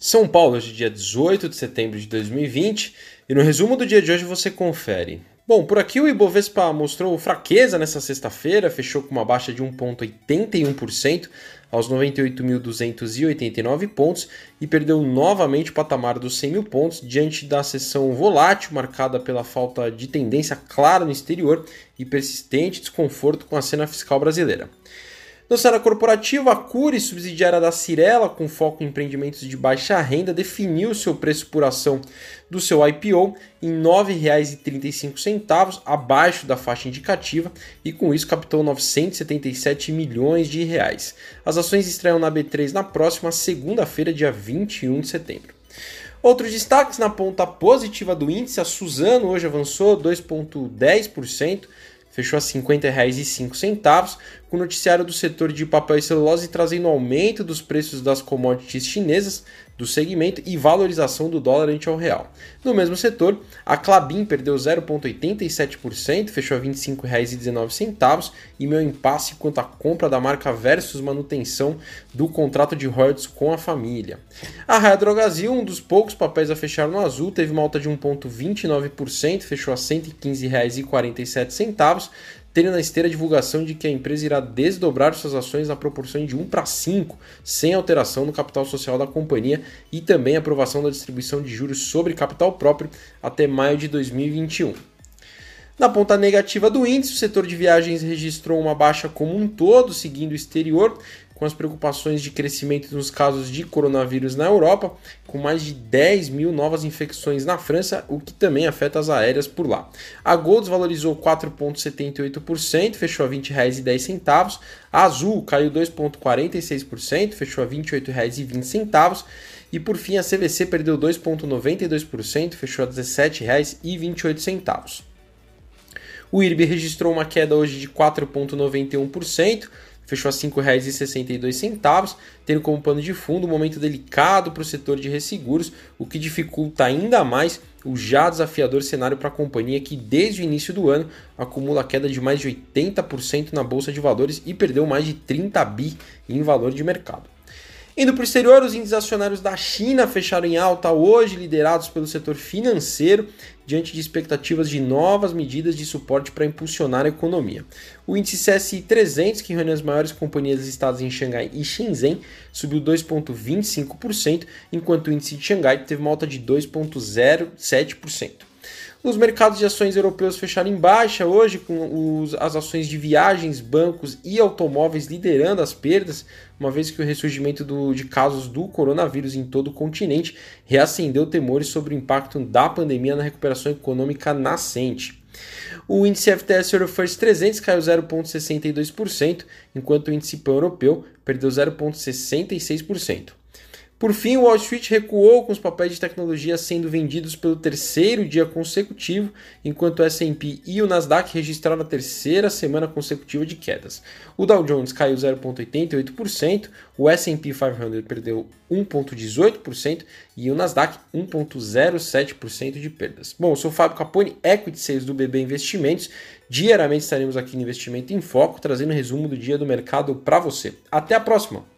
São Paulo, hoje dia 18 de setembro de 2020, e no resumo do dia de hoje você confere. Bom, por aqui o Ibovespa mostrou fraqueza nessa sexta-feira, fechou com uma baixa de 1,81% aos 98.289 pontos e perdeu novamente o patamar dos 100 mil pontos diante da sessão volátil marcada pela falta de tendência clara no exterior e persistente desconforto com a cena fiscal brasileira. No cenário corporativo, a Cure, subsidiária da Cirela, com foco em empreendimentos de baixa renda, definiu seu preço por ação do seu IPO em R$ 9,35, abaixo da faixa indicativa, e com isso captou 977 milhões de reais. As ações estreiam na B3 na próxima segunda-feira, dia 21 de setembro. Outros destaques na ponta positiva do índice, a Suzano hoje avançou 2,10%, fechou a R$ 50,05, com o noticiário do setor de papel e celulose trazendo aumento dos preços das commodities chinesas do segmento e valorização do dólar ante ao real. No mesmo setor, a Clabin perdeu 0,87%, fechou a R$ 25,19 e meu impasse quanto à compra da marca versus manutenção do contrato de royalties com a família. A Raia Drogasil, um dos poucos papéis a fechar no azul, teve uma alta de 1,29%, fechou a R$ 115,47 tendo na esteira a divulgação de que a empresa irá desdobrar suas ações na proporção de 1 para 5, sem alteração no capital social da companhia e também aprovação da distribuição de juros sobre capital próprio até maio de 2021. Na ponta negativa do índice, o setor de viagens registrou uma baixa como um todo, seguindo o exterior, com as preocupações de crescimento nos casos de coronavírus na Europa, com mais de 10 mil novas infecções na França, o que também afeta as aéreas por lá. A Gol desvalorizou 4,78%, fechou a R$ 20,10. A Azul caiu 2,46%, fechou a R$ 28,20. E por fim, a CVC perdeu 2,92%, fechou a R$ 17,28. O IRB registrou uma queda hoje de 4,91%, fechou a R$ 5,62, tendo como pano de fundo um momento delicado para o setor de resseguros, o que dificulta ainda mais o já desafiador cenário para a companhia que desde o início do ano acumula queda de mais de 80% na bolsa de valores e perdeu mais de 30 bi em valor de mercado. Indo para o exterior, os índices acionários da China fecharam em alta hoje, liderados pelo setor financeiro, diante de expectativas de novas medidas de suporte para impulsionar a economia. O índice CSI 300, que reúne as maiores companhias listadas em Xangai e Shenzhen, subiu 2,25%, enquanto o índice de Xangai teve uma alta de 2,07%. Os mercados de ações europeus fecharam em baixa hoje, com os, as ações de viagens, bancos e automóveis liderando as perdas, uma vez que o ressurgimento do, de casos do coronavírus em todo o continente reacendeu temores sobre o impacto da pandemia na recuperação econômica nascente. O índice FTSE Eurofirst 300 caiu 0,62%, enquanto o índice PAN europeu perdeu 0,66%. Por fim, o Wall Street recuou com os papéis de tecnologia sendo vendidos pelo terceiro dia consecutivo, enquanto o S&P e o Nasdaq registraram a terceira semana consecutiva de quedas. O Dow Jones caiu 0,88%, o S&P 500 perdeu 1,18% e o Nasdaq 1,07% de perdas. Bom, eu sou o Fábio Capone, Equity Sales do BB Investimentos. Diariamente estaremos aqui no Investimento em Foco, trazendo um resumo do dia do mercado para você. Até a próxima!